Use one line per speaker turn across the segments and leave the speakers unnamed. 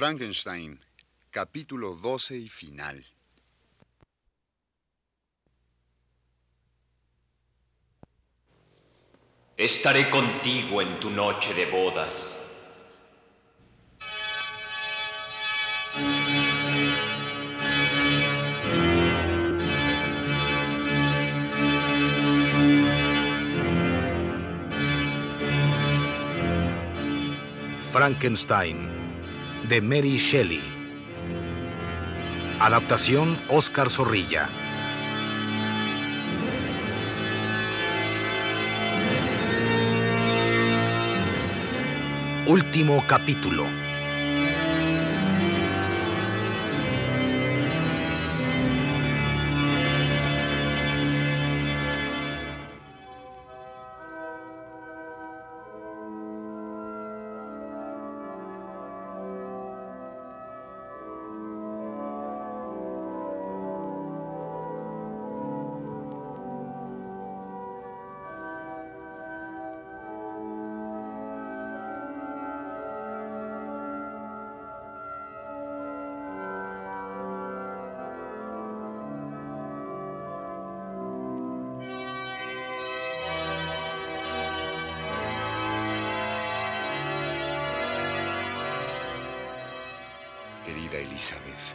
Frankenstein, capítulo 12 y final.
Estaré contigo en tu noche de bodas.
Frankenstein, de Mary Shelley. Adaptación Oscar Zorrilla. Último capítulo.
Querida Elizabeth,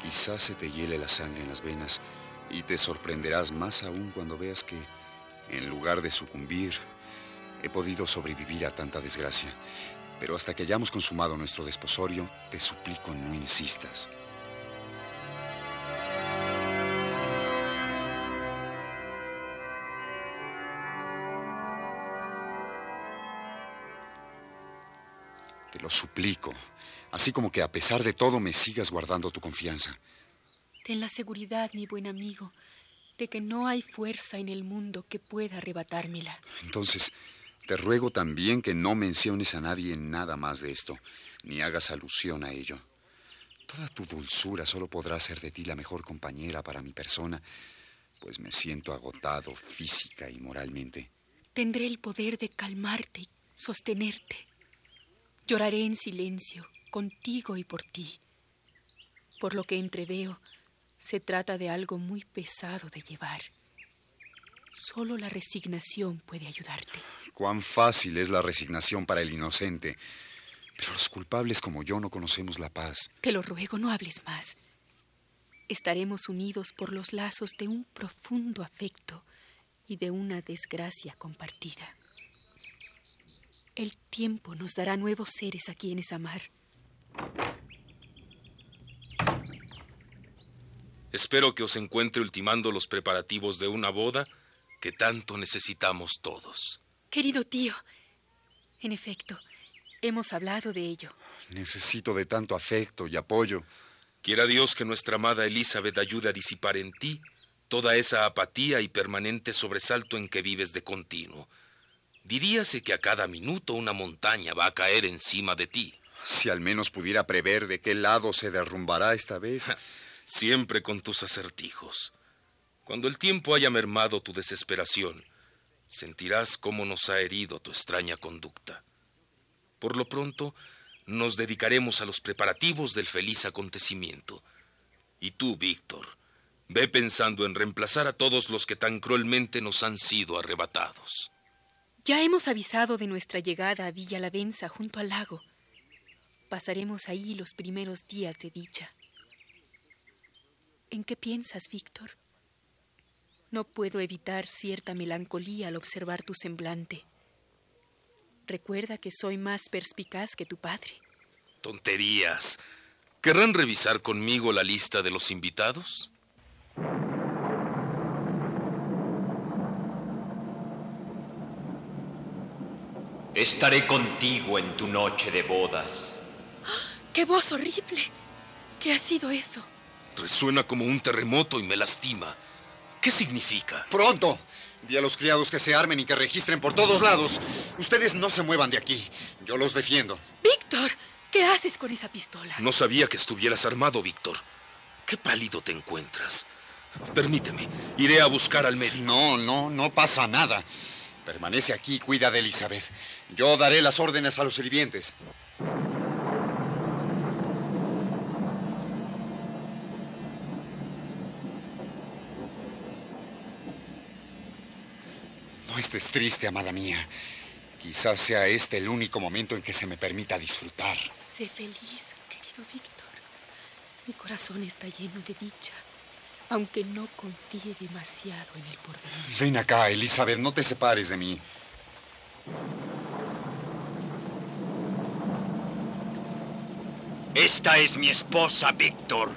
quizás se te hiele la sangre en las venas y te sorprenderás más aún cuando veas que, en lugar de sucumbir, he podido sobrevivir a tanta desgracia. Pero hasta que hayamos consumado nuestro desposorio, te suplico no insistas. Te lo suplico, así como que a pesar de todo me sigas guardando tu confianza.
Ten la seguridad, mi buen amigo, de que no hay fuerza en el mundo que pueda arrebatármela.
Entonces, te ruego también que no menciones a nadie nada más de esto, ni hagas alusión a ello. Toda tu dulzura solo podrá ser de ti la mejor compañera para mi persona, pues me siento agotado física y moralmente.
Tendré el poder de calmarte y sostenerte. Lloraré en silencio, contigo y por ti. Por lo que entreveo, se trata de algo muy pesado de llevar. Solo la resignación puede ayudarte.
Cuán fácil es la resignación para el inocente. Pero los culpables como yo no conocemos la paz.
Te lo ruego, no hables más. Estaremos unidos por los lazos de un profundo afecto y de una desgracia compartida. El tiempo nos dará nuevos seres a quienes amar.
Espero que os encuentre ultimando los preparativos de una boda que tanto necesitamos todos.
Querido tío, en efecto, hemos hablado de ello.
Necesito de tanto afecto y apoyo.
Quiera Dios que nuestra amada Elizabeth ayude a disipar en ti toda esa apatía y permanente sobresalto en que vives de continuo. Diríase que a cada minuto una montaña va a caer encima de ti.
Si al menos pudiera prever de qué lado se derrumbará esta vez.
Siempre con tus acertijos. Cuando el tiempo haya mermado tu desesperación, sentirás cómo nos ha herido tu extraña conducta. Por lo pronto, nos dedicaremos a los preparativos del feliz acontecimiento. Y tú, Víctor, ve pensando en reemplazar a todos los que tan cruelmente nos han sido arrebatados.
Ya hemos avisado de nuestra llegada a Villa Lavenza junto al lago. Pasaremos ahí los primeros días de dicha. ¿En qué piensas, Víctor? No puedo evitar cierta melancolía al observar tu semblante. Recuerda que soy más perspicaz que tu padre.
Tonterías. ¿Querrán revisar conmigo la lista de los invitados?
Estaré contigo en tu noche de bodas.
¡Qué voz horrible! ¿Qué ha sido eso?
Resuena como un terremoto y me lastima. ¿Qué significa?
¡Pronto! Di a los criados que se armen y que registren por todos lados. Ustedes no se muevan de aquí. Yo los defiendo.
Víctor, ¿qué haces con esa pistola?
No sabía que estuvieras armado, Víctor. Qué pálido te encuentras. Permíteme, iré a buscar al médico.
No, no, no pasa nada. Permanece aquí cuida de Elizabeth. Yo daré las órdenes a los sirvientes. No estés triste, amada mía. Quizás sea este el único momento en que se me permita disfrutar.
Sé feliz, querido Víctor. Mi corazón está lleno de dicha aunque no confíe demasiado en el porvenir.
Ven acá, Elizabeth, no te separes de mí.
Esta es mi esposa, Víctor.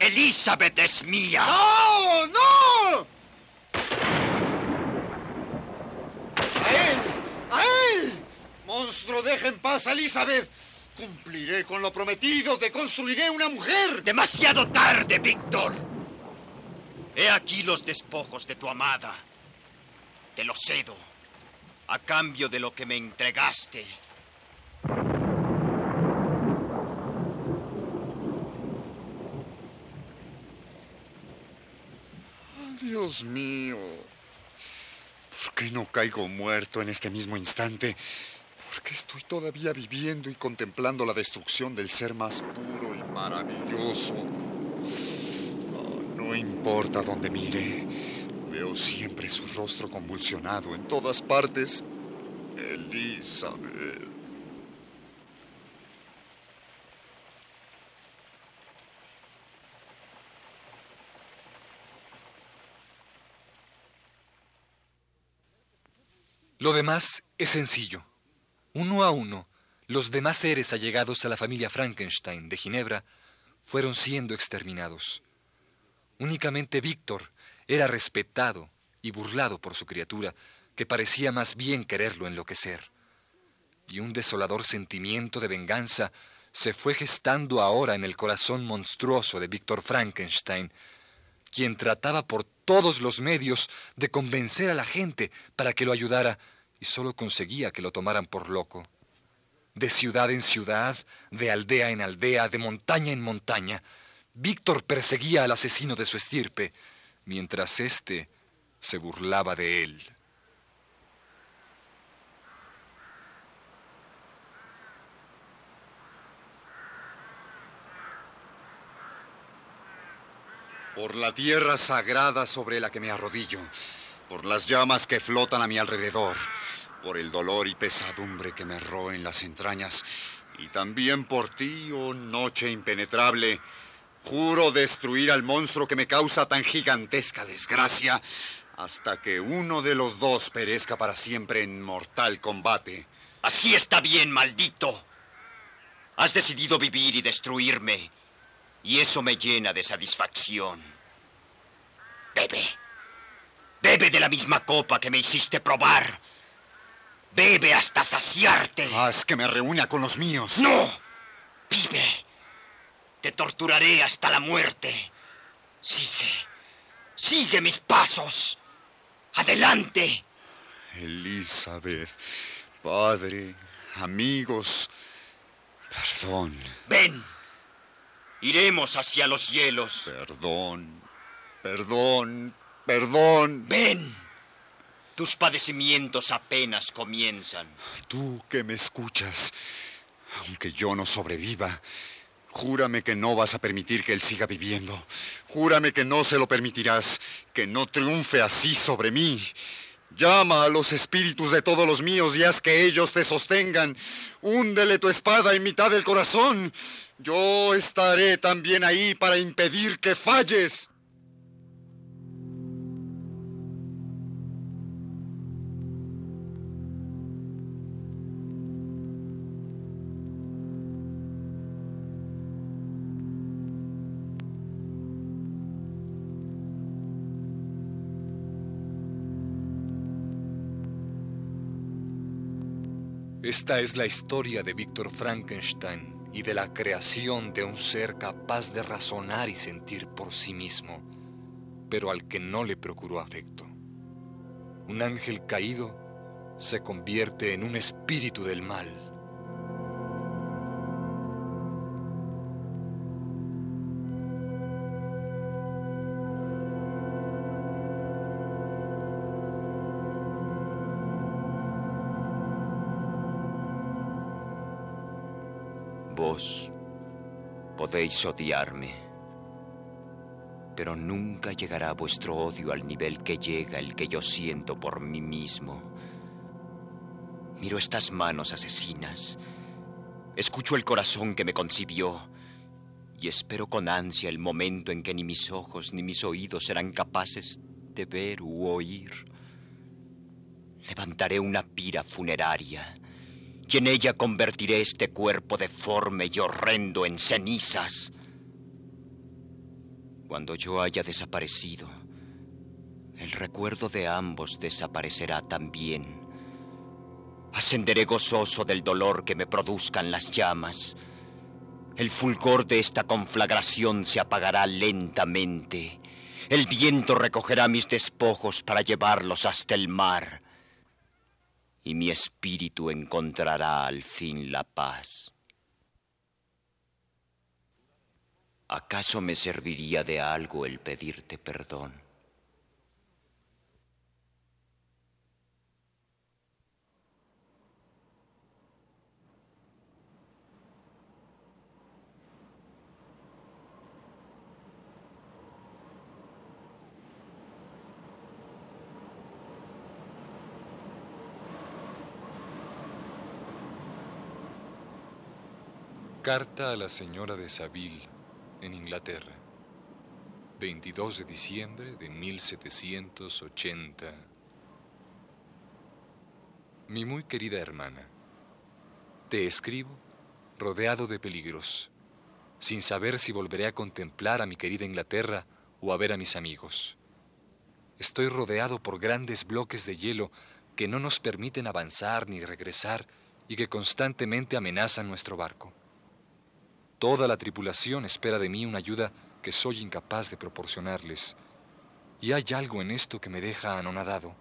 Elizabeth es mía.
¡No! ¡No! ¡A él! ¡A él! ¡Monstruo, deja en paz a Elizabeth! Cumpliré con lo prometido, te construiré una mujer.
Demasiado tarde, Víctor. He aquí los despojos de tu amada. Te los cedo, a cambio de lo que me entregaste.
Dios mío. ¿Por qué no caigo muerto en este mismo instante? ¿Por qué estoy todavía viviendo y contemplando la destrucción del ser más puro y maravilloso? Oh, no importa dónde mire, veo siempre su rostro convulsionado en todas partes. Elizabeth.
Lo demás es sencillo. Uno a uno, los demás seres allegados a la familia Frankenstein de Ginebra fueron siendo exterminados. Únicamente Víctor era respetado y burlado por su criatura, que parecía más bien quererlo enloquecer. Y un desolador sentimiento de venganza se fue gestando ahora en el corazón monstruoso de Víctor Frankenstein, quien trataba por todos los medios de convencer a la gente para que lo ayudara y solo conseguía que lo tomaran por loco. De ciudad en ciudad, de aldea en aldea, de montaña en montaña, Víctor perseguía al asesino de su estirpe, mientras éste se burlaba de él.
Por la tierra sagrada sobre la que me arrodillo, por las llamas que flotan a mi alrededor, por el dolor y pesadumbre que me roen las entrañas, y también por ti, oh noche impenetrable, juro destruir al monstruo que me causa tan gigantesca desgracia, hasta que uno de los dos perezca para siempre en mortal combate.
Así está bien, maldito. Has decidido vivir y destruirme, y eso me llena de satisfacción. Bebe. Bebe de la misma copa que me hiciste probar. Bebe hasta saciarte.
Haz que me reúna con los míos.
¡No! Vive. Te torturaré hasta la muerte. Sigue. Sigue mis pasos. Adelante.
Elizabeth, padre, amigos, perdón.
Ven. Iremos hacia los hielos.
Perdón, perdón, perdón.
Ven. Tus padecimientos apenas comienzan.
Tú que me escuchas, aunque yo no sobreviva, júrame que no vas a permitir que él siga viviendo. Júrame que no se lo permitirás, que no triunfe así sobre mí. Llama a los espíritus de todos los míos y haz que ellos te sostengan. Húndele tu espada en mitad del corazón. Yo estaré también ahí para impedir que falles.
Esta es la historia de Víctor Frankenstein y de la creación de un ser capaz de razonar y sentir por sí mismo, pero al que no le procuró afecto. Un ángel caído se convierte en un espíritu del mal.
Vos podéis odiarme, Pero nunca llegará vuestro odio al nivel que llega el que yo siento por mí mismo. Miro estas manos asesinas. Escucho el corazón que me concibió y espero con ansia el momento en que ni mis ojos ni mis oídos serán capaces de ver u oír. Levantaré una pira funeraria y en ella convertiré este cuerpo deforme y horrendo en cenizas. Cuando yo haya desaparecido, el recuerdo de ambos desaparecerá también. Ascenderé gozoso del dolor que me produzcan las llamas. El fulgor de esta conflagración se apagará lentamente. El viento recogerá mis despojos para llevarlos hasta el mar. Y mi espíritu encontrará al fin la paz. ¿Acaso me serviría de algo el pedirte perdón?
Carta a la señora de Saville, en Inglaterra. 22 de diciembre de 1780. Mi muy querida hermana, te escribo rodeado de peligros, sin saber si volveré a contemplar a mi querida Inglaterra o a ver a mis amigos. Estoy rodeado por grandes bloques de hielo que no nos permiten avanzar ni regresar y que constantemente amenazan nuestro barco. Toda la tripulación espera de mí una ayuda que soy incapaz de proporcionarles. Y hay algo en esto que me deja anonadado.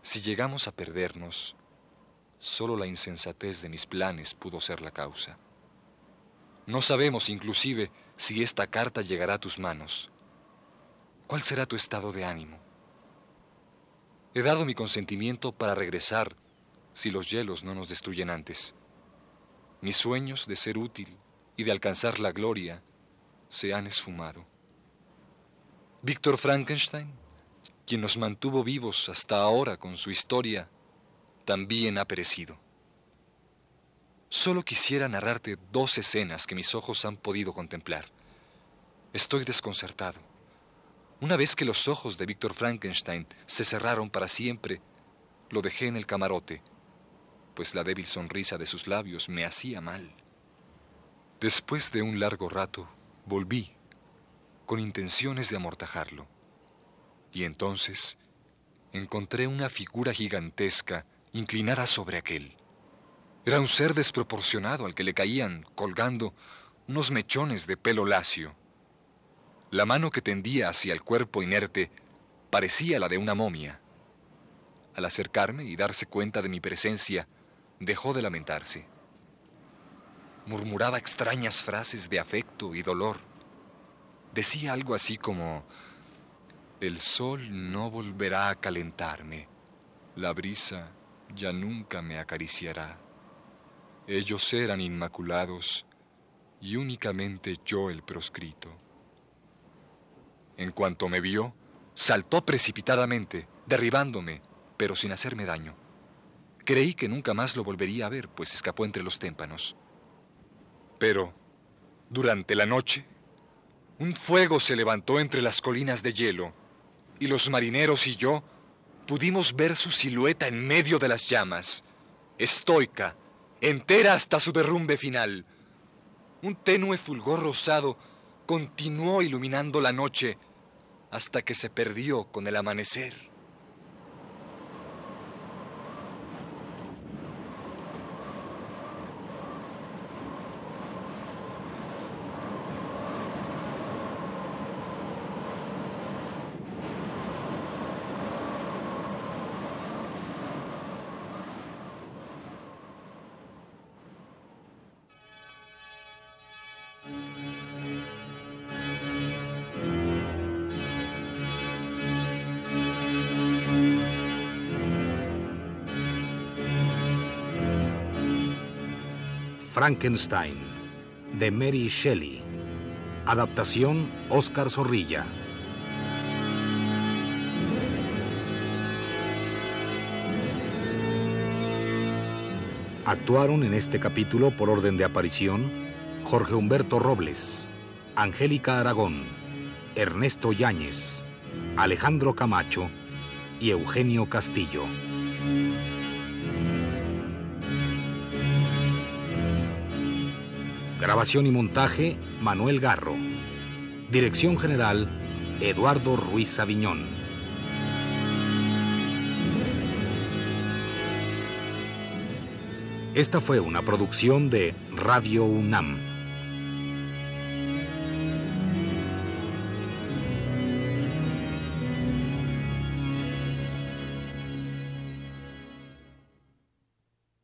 Si llegamos a perdernos, solo la insensatez de mis planes pudo ser la causa. No sabemos inclusive si esta carta llegará a tus manos. ¿Cuál será tu estado de ánimo? He dado mi consentimiento para regresar si los hielos no nos destruyen antes. Mis sueños de ser útil y de alcanzar la gloria se han esfumado. Víctor Frankenstein, quien nos mantuvo vivos hasta ahora con su historia, también ha perecido. Solo quisiera narrarte dos escenas que mis ojos han podido contemplar. Estoy desconcertado. Una vez que los ojos de Víctor Frankenstein se cerraron para siempre, lo dejé en el camarote, pues la débil sonrisa de sus labios me hacía mal. Después de un largo rato, volví, con intenciones de amortajarlo. Y entonces encontré una figura gigantesca inclinada sobre aquel. Era un ser desproporcionado al que le caían, colgando, unos mechones de pelo lacio. La mano que tendía hacia el cuerpo inerte parecía la de una momia. Al acercarme y darse cuenta de mi presencia, dejó de lamentarse murmuraba extrañas frases de afecto y dolor. Decía algo así como, el sol no volverá a calentarme, la brisa ya nunca me acariciará. Ellos eran inmaculados y únicamente yo el proscrito. En cuanto me vio, saltó precipitadamente, derribándome, pero sin hacerme daño. Creí que nunca más lo volvería a ver, pues escapó entre los témpanos. Pero, durante la noche, un fuego se levantó entre las colinas de hielo y los marineros y yo pudimos ver su silueta en medio de las llamas, estoica, entera hasta su derrumbe final. Un tenue fulgor rosado continuó iluminando la noche hasta que se perdió con el amanecer.
Frankenstein, de Mary Shelley. Adaptación Óscar Zorrilla. Actuaron en este capítulo por orden de aparición Jorge Humberto Robles, Angélica Aragón, Ernesto Yáñez, Alejandro Camacho y Eugenio Castillo. Grabación y montaje, Manuel Garro. Dirección general, Eduardo Ruiz Aviñón. Esta fue una producción de Radio UNAM.